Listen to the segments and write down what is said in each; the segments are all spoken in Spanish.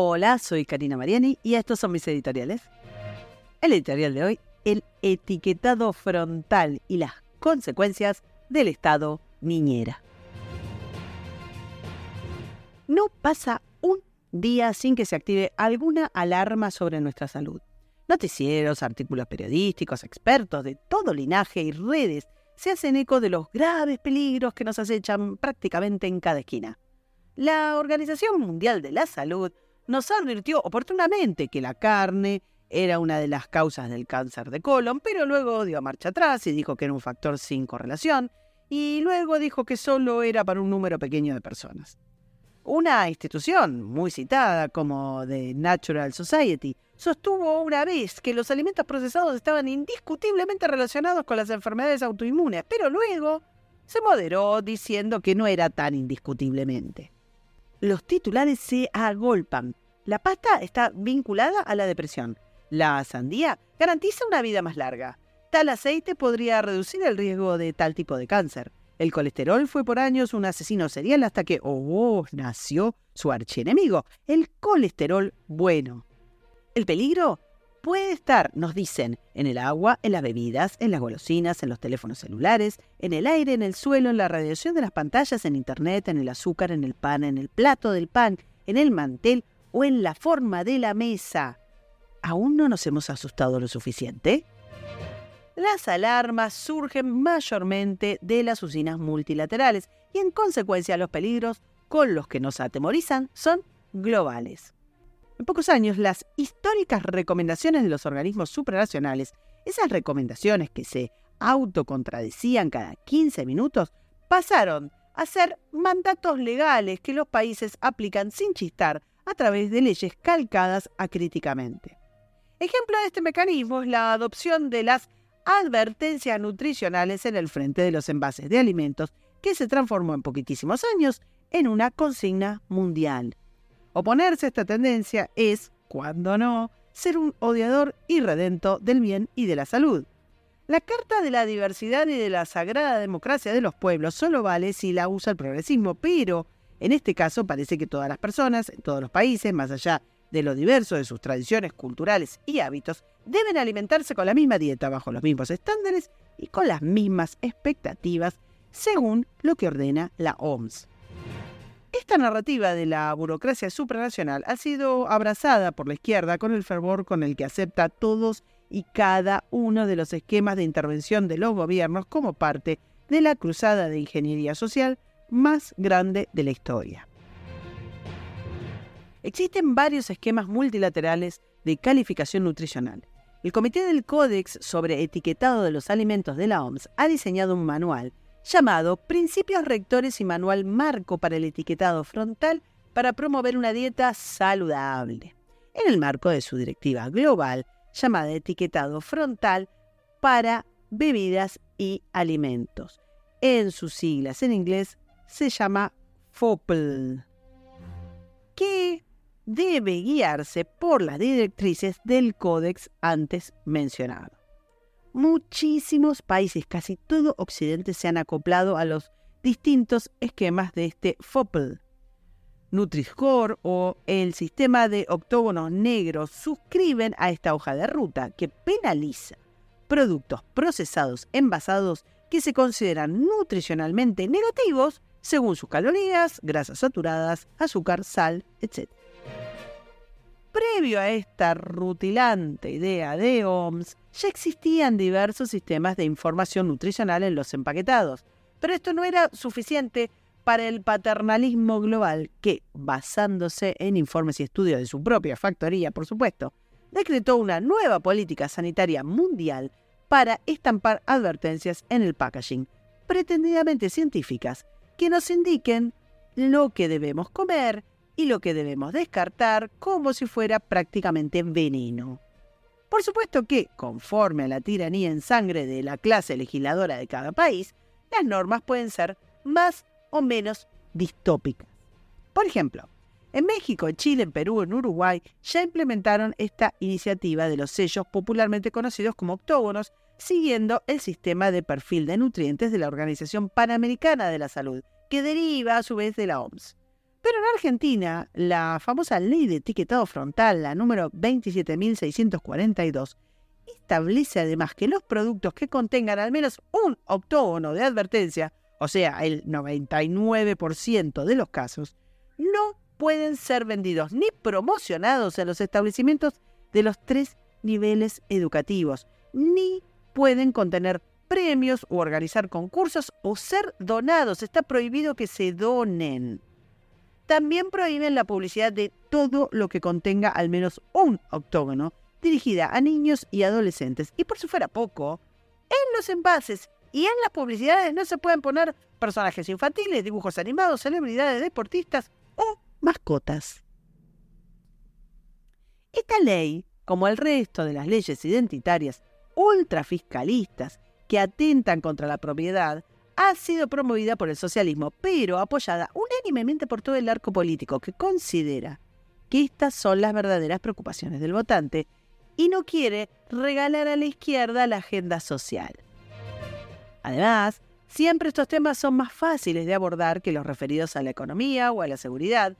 Hola, soy Karina Mariani y estos son mis editoriales. El editorial de hoy, el etiquetado frontal y las consecuencias del estado niñera. No pasa un día sin que se active alguna alarma sobre nuestra salud. Noticieros, artículos periodísticos, expertos de todo linaje y redes se hacen eco de los graves peligros que nos acechan prácticamente en cada esquina. La Organización Mundial de la Salud nos advirtió oportunamente que la carne era una de las causas del cáncer de colon, pero luego dio marcha atrás y dijo que era un factor sin correlación, y luego dijo que solo era para un número pequeño de personas. Una institución muy citada como The Natural Society sostuvo una vez que los alimentos procesados estaban indiscutiblemente relacionados con las enfermedades autoinmunes, pero luego se moderó diciendo que no era tan indiscutiblemente. Los titulares se agolpan. La pasta está vinculada a la depresión. La sandía garantiza una vida más larga. Tal aceite podría reducir el riesgo de tal tipo de cáncer. El colesterol fue por años un asesino serial hasta que, oh, nació su archienemigo, el colesterol bueno. El peligro puede estar, nos dicen, en el agua, en las bebidas, en las golosinas, en los teléfonos celulares, en el aire, en el suelo, en la radiación de las pantallas, en Internet, en el azúcar, en el pan, en el plato del pan, en el mantel o en la forma de la mesa. ¿Aún no nos hemos asustado lo suficiente? las alarmas surgen mayormente de las usinas multilaterales y en consecuencia los peligros con los que nos atemorizan son globales. En pocos años, las históricas recomendaciones de los organismos supranacionales, esas recomendaciones que se autocontradecían cada 15 minutos, pasaron a ser mandatos legales que los países aplican sin chistar a través de leyes calcadas acríticamente. Ejemplo de este mecanismo es la adopción de las advertencias nutricionales en el frente de los envases de alimentos, que se transformó en poquitísimos años en una consigna mundial. Oponerse a esta tendencia es, cuando no, ser un odiador irredento del bien y de la salud. La Carta de la Diversidad y de la Sagrada Democracia de los Pueblos solo vale si la usa el progresismo, pero en este caso parece que todas las personas, en todos los países, más allá de lo diverso de sus tradiciones culturales y hábitos, deben alimentarse con la misma dieta, bajo los mismos estándares y con las mismas expectativas, según lo que ordena la OMS. Esta narrativa de la burocracia supranacional ha sido abrazada por la izquierda con el fervor con el que acepta todos y cada uno de los esquemas de intervención de los gobiernos como parte de la cruzada de ingeniería social más grande de la historia. Existen varios esquemas multilaterales de calificación nutricional. El Comité del Códex sobre Etiquetado de los Alimentos de la OMS ha diseñado un manual llamado Principios Rectores y Manual Marco para el Etiquetado Frontal para promover una dieta saludable, en el marco de su directiva global llamada Etiquetado Frontal para bebidas y alimentos. En sus siglas en inglés se llama FOPL. ¿Qué debe guiarse por las directrices del códex antes mencionado. Muchísimos países, casi todo Occidente, se han acoplado a los distintos esquemas de este FOPL. Nutri-Score o el sistema de octógonos negros suscriben a esta hoja de ruta que penaliza productos procesados envasados que se consideran nutricionalmente negativos según sus calorías, grasas saturadas, azúcar, sal, etc. Previo a esta rutilante idea de OMS, ya existían diversos sistemas de información nutricional en los empaquetados, pero esto no era suficiente para el paternalismo global que, basándose en informes y estudios de su propia factoría, por supuesto, decretó una nueva política sanitaria mundial para estampar advertencias en el packaging, pretendidamente científicas, que nos indiquen lo que debemos comer, y lo que debemos descartar como si fuera prácticamente veneno. Por supuesto que, conforme a la tiranía en sangre de la clase legisladora de cada país, las normas pueden ser más o menos distópicas. Por ejemplo, en México, en Chile, en Perú, en Uruguay ya implementaron esta iniciativa de los sellos popularmente conocidos como octógonos, siguiendo el sistema de perfil de nutrientes de la Organización Panamericana de la Salud, que deriva a su vez de la OMS. Pero en Argentina, la famosa ley de etiquetado frontal, la número 27.642, establece además que los productos que contengan al menos un octógono de advertencia, o sea, el 99% de los casos, no pueden ser vendidos ni promocionados en los establecimientos de los tres niveles educativos, ni pueden contener premios o organizar concursos o ser donados. Está prohibido que se donen. También prohíben la publicidad de todo lo que contenga al menos un octógono dirigida a niños y adolescentes. Y por si fuera poco, en los envases y en las publicidades no se pueden poner personajes infantiles, dibujos animados, celebridades, deportistas o mascotas. Esta ley, como el resto de las leyes identitarias ultrafiscalistas que atentan contra la propiedad, ha sido promovida por el socialismo, pero apoyada unánimemente por todo el arco político que considera que estas son las verdaderas preocupaciones del votante y no quiere regalar a la izquierda la agenda social. Además, siempre estos temas son más fáciles de abordar que los referidos a la economía o a la seguridad,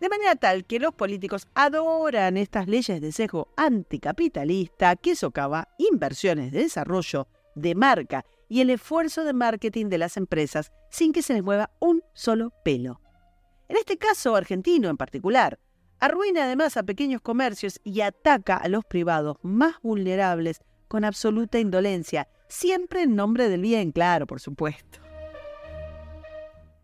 de manera tal que los políticos adoran estas leyes de sesgo anticapitalista que socava inversiones de desarrollo, de marca y el esfuerzo de marketing de las empresas sin que se les mueva un solo pelo. En este caso argentino en particular, arruina además a pequeños comercios y ataca a los privados más vulnerables con absoluta indolencia, siempre en nombre del bien, claro, por supuesto.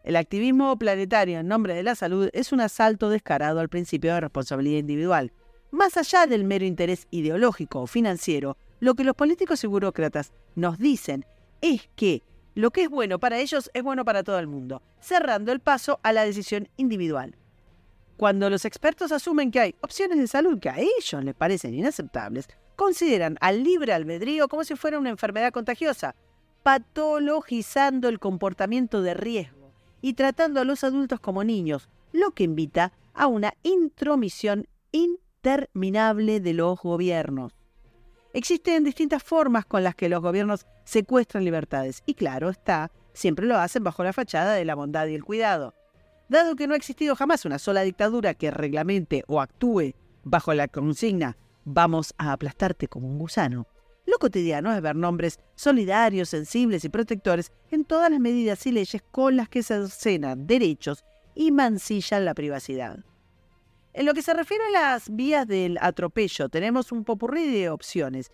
El activismo planetario en nombre de la salud es un asalto descarado al principio de responsabilidad individual. Más allá del mero interés ideológico o financiero, lo que los políticos y burócratas nos dicen es que lo que es bueno para ellos es bueno para todo el mundo, cerrando el paso a la decisión individual. Cuando los expertos asumen que hay opciones de salud que a ellos les parecen inaceptables, consideran al libre albedrío como si fuera una enfermedad contagiosa, patologizando el comportamiento de riesgo y tratando a los adultos como niños, lo que invita a una intromisión interminable de los gobiernos. Existen distintas formas con las que los gobiernos secuestran libertades y claro está, siempre lo hacen bajo la fachada de la bondad y el cuidado. Dado que no ha existido jamás una sola dictadura que reglamente o actúe bajo la consigna vamos a aplastarte como un gusano, lo cotidiano es ver nombres solidarios, sensibles y protectores en todas las medidas y leyes con las que se cercenan derechos y mancillan la privacidad. En lo que se refiere a las vías del atropello, tenemos un popurrí de opciones,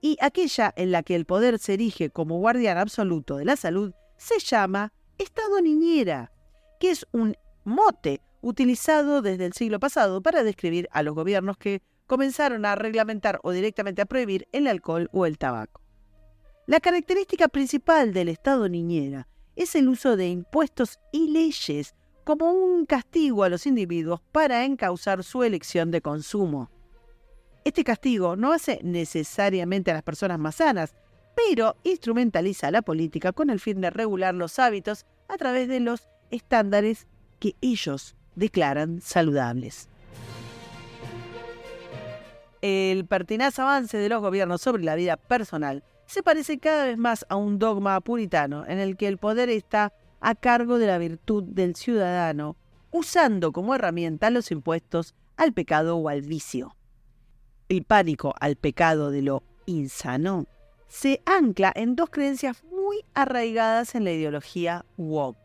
y aquella en la que el poder se erige como guardián absoluto de la salud se llama Estado niñera, que es un mote utilizado desde el siglo pasado para describir a los gobiernos que comenzaron a reglamentar o directamente a prohibir el alcohol o el tabaco. La característica principal del Estado niñera es el uso de impuestos y leyes como un castigo a los individuos para encauzar su elección de consumo. Este castigo no hace necesariamente a las personas más sanas, pero instrumentaliza la política con el fin de regular los hábitos a través de los estándares que ellos declaran saludables el pertinaz avance de los gobiernos sobre la vida personal se parece cada vez más a un dogma puritano en el que el poder está a cargo de la virtud del ciudadano, usando como herramienta los impuestos al pecado o al vicio. El pánico al pecado de lo insano se ancla en dos creencias muy arraigadas en la ideología woke.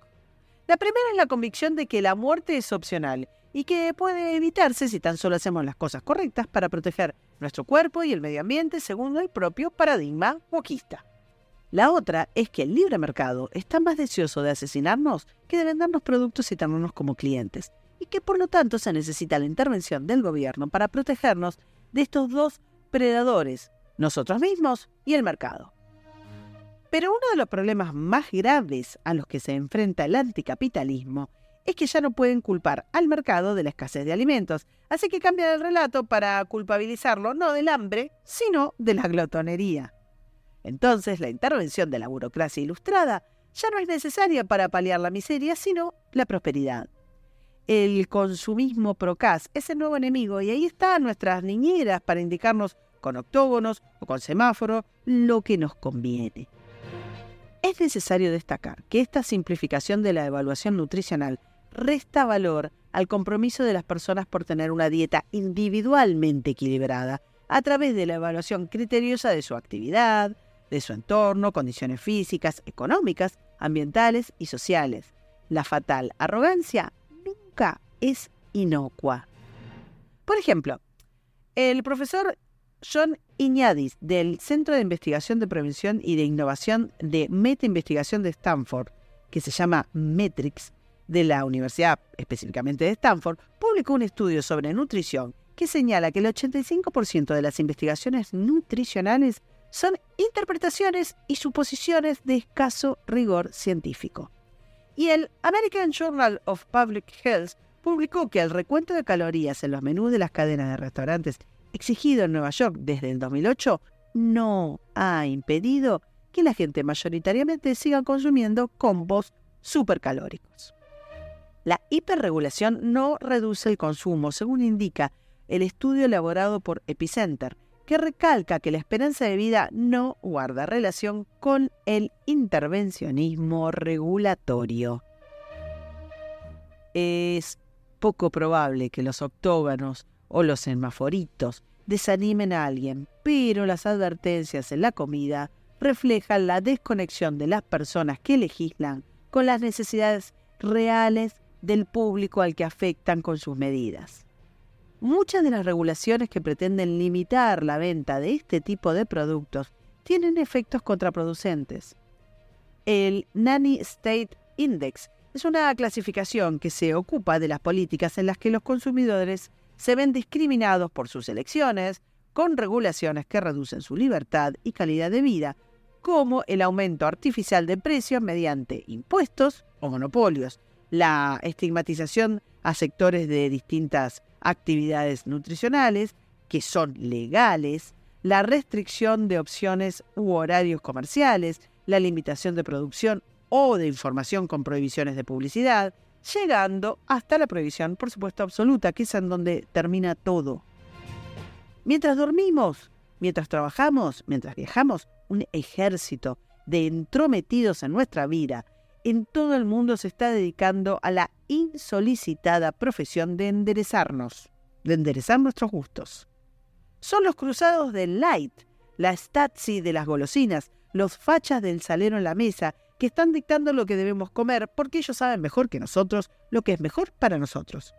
La primera es la convicción de que la muerte es opcional y que puede evitarse si tan solo hacemos las cosas correctas para proteger nuestro cuerpo y el medio ambiente según el propio paradigma wokista. La otra es que el libre mercado está más deseoso de asesinarnos que de vendernos productos y tenernos como clientes, y que por lo tanto se necesita la intervención del gobierno para protegernos de estos dos predadores, nosotros mismos y el mercado. Pero uno de los problemas más graves a los que se enfrenta el anticapitalismo es que ya no pueden culpar al mercado de la escasez de alimentos, así que cambian el relato para culpabilizarlo no del hambre, sino de la glotonería. Entonces la intervención de la burocracia ilustrada ya no es necesaria para paliar la miseria, sino la prosperidad. El consumismo procas es el nuevo enemigo y ahí están nuestras niñeras para indicarnos con octógonos o con semáforo lo que nos conviene. Es necesario destacar que esta simplificación de la evaluación nutricional resta valor al compromiso de las personas por tener una dieta individualmente equilibrada a través de la evaluación criteriosa de su actividad, de su entorno, condiciones físicas, económicas, ambientales y sociales. La fatal arrogancia nunca es inocua. Por ejemplo, el profesor John Iñadis del Centro de Investigación de Prevención y de Innovación de Meta Investigación de Stanford, que se llama Metrix, de la Universidad específicamente de Stanford, publicó un estudio sobre nutrición que señala que el 85% de las investigaciones nutricionales son interpretaciones y suposiciones de escaso rigor científico. Y el American Journal of Public Health publicó que el recuento de calorías en los menús de las cadenas de restaurantes exigido en Nueva York desde el 2008 no ha impedido que la gente mayoritariamente siga consumiendo combos supercalóricos. La hiperregulación no reduce el consumo, según indica el estudio elaborado por Epicenter, que recalca que la esperanza de vida no guarda relación con el intervencionismo regulatorio. Es poco probable que los octógonos o los semaforitos desanimen a alguien, pero las advertencias en la comida reflejan la desconexión de las personas que legislan con las necesidades reales del público al que afectan con sus medidas. Muchas de las regulaciones que pretenden limitar la venta de este tipo de productos tienen efectos contraproducentes. El Nanny State Index es una clasificación que se ocupa de las políticas en las que los consumidores se ven discriminados por sus elecciones, con regulaciones que reducen su libertad y calidad de vida, como el aumento artificial de precios mediante impuestos o monopolios, la estigmatización a sectores de distintas actividades nutricionales que son legales, la restricción de opciones u horarios comerciales, la limitación de producción o de información con prohibiciones de publicidad, llegando hasta la prohibición, por supuesto, absoluta, que es en donde termina todo. Mientras dormimos, mientras trabajamos, mientras viajamos, un ejército de entrometidos en nuestra vida en todo el mundo se está dedicando a la insolicitada profesión de enderezarnos, de enderezar nuestros gustos. Son los cruzados del light, la stazzi de las golosinas, los fachas del salero en la mesa, que están dictando lo que debemos comer porque ellos saben mejor que nosotros lo que es mejor para nosotros.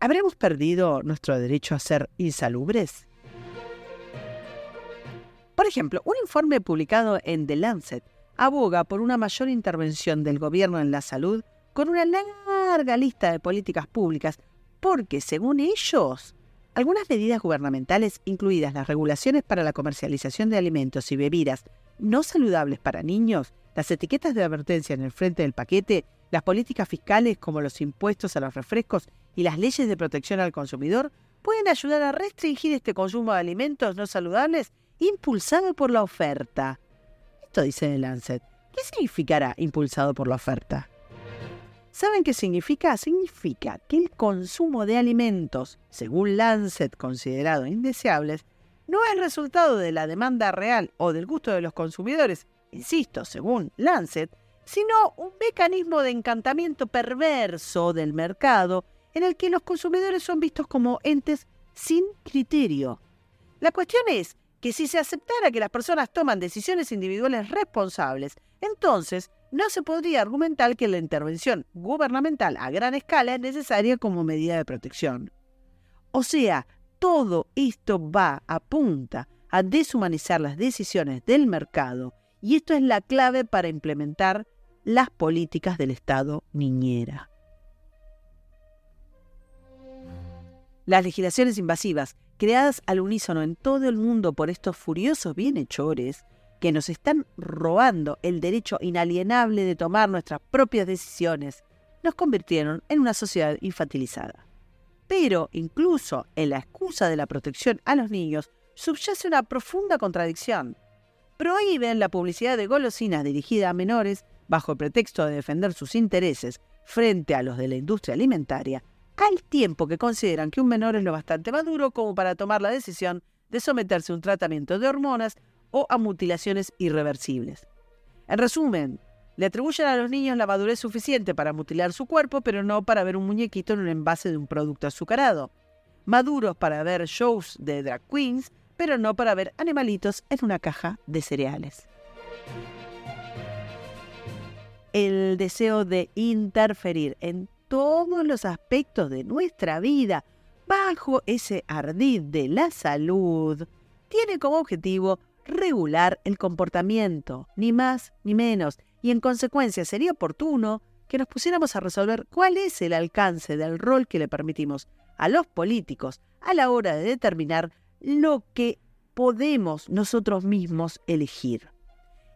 ¿Habremos perdido nuestro derecho a ser insalubres? Por ejemplo, un informe publicado en The Lancet aboga por una mayor intervención del gobierno en la salud con una larga lista de políticas públicas, porque, según ellos, algunas medidas gubernamentales, incluidas las regulaciones para la comercialización de alimentos y bebidas no saludables para niños, las etiquetas de advertencia en el frente del paquete, las políticas fiscales como los impuestos a los refrescos y las leyes de protección al consumidor, pueden ayudar a restringir este consumo de alimentos no saludables impulsado por la oferta dice The Lancet. ¿Qué significará impulsado por la oferta? ¿Saben qué significa? Significa que el consumo de alimentos, según Lancet considerado indeseables, no es resultado de la demanda real o del gusto de los consumidores, insisto, según Lancet, sino un mecanismo de encantamiento perverso del mercado en el que los consumidores son vistos como entes sin criterio. La cuestión es que si se aceptara que las personas toman decisiones individuales responsables, entonces no se podría argumentar que la intervención gubernamental a gran escala es necesaria como medida de protección. O sea, todo esto va a punta a deshumanizar las decisiones del mercado y esto es la clave para implementar las políticas del Estado niñera. Las legislaciones invasivas creadas al unísono en todo el mundo por estos furiosos bienhechores que nos están robando el derecho inalienable de tomar nuestras propias decisiones, nos convirtieron en una sociedad infantilizada. Pero incluso en la excusa de la protección a los niños subyace una profunda contradicción. Prohíben la publicidad de golosinas dirigida a menores bajo el pretexto de defender sus intereses frente a los de la industria alimentaria, al tiempo que consideran que un menor es lo bastante maduro como para tomar la decisión de someterse a un tratamiento de hormonas o a mutilaciones irreversibles. En resumen, Le atribuyen a los niños la madurez suficiente para mutilar su cuerpo, pero no para ver un muñequito en un envase de un producto azucarado. Maduros para ver shows de drag queens, pero no para ver animalitos en una caja de cereales. El deseo de interferir en todos los aspectos de nuestra vida bajo ese ardid de la salud tiene como objetivo regular el comportamiento, ni más ni menos, y en consecuencia sería oportuno que nos pusiéramos a resolver cuál es el alcance del rol que le permitimos a los políticos a la hora de determinar lo que podemos nosotros mismos elegir.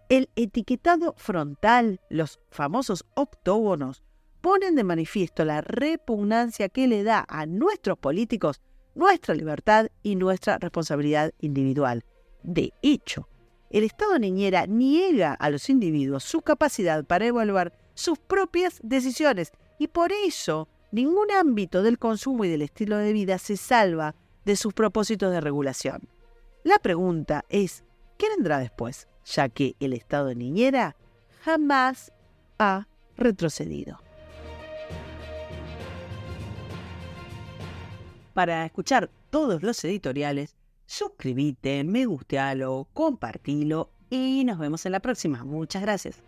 El etiquetado frontal, los famosos octógonos, ponen de manifiesto la repugnancia que le da a nuestros políticos nuestra libertad y nuestra responsabilidad individual. De hecho, el Estado niñera niega a los individuos su capacidad para evaluar sus propias decisiones y por eso ningún ámbito del consumo y del estilo de vida se salva de sus propósitos de regulación. La pregunta es, ¿qué vendrá después? Ya que el Estado niñera jamás ha retrocedido. Para escuchar todos los editoriales, suscríbete, me gustealo, compartilo y nos vemos en la próxima. Muchas gracias.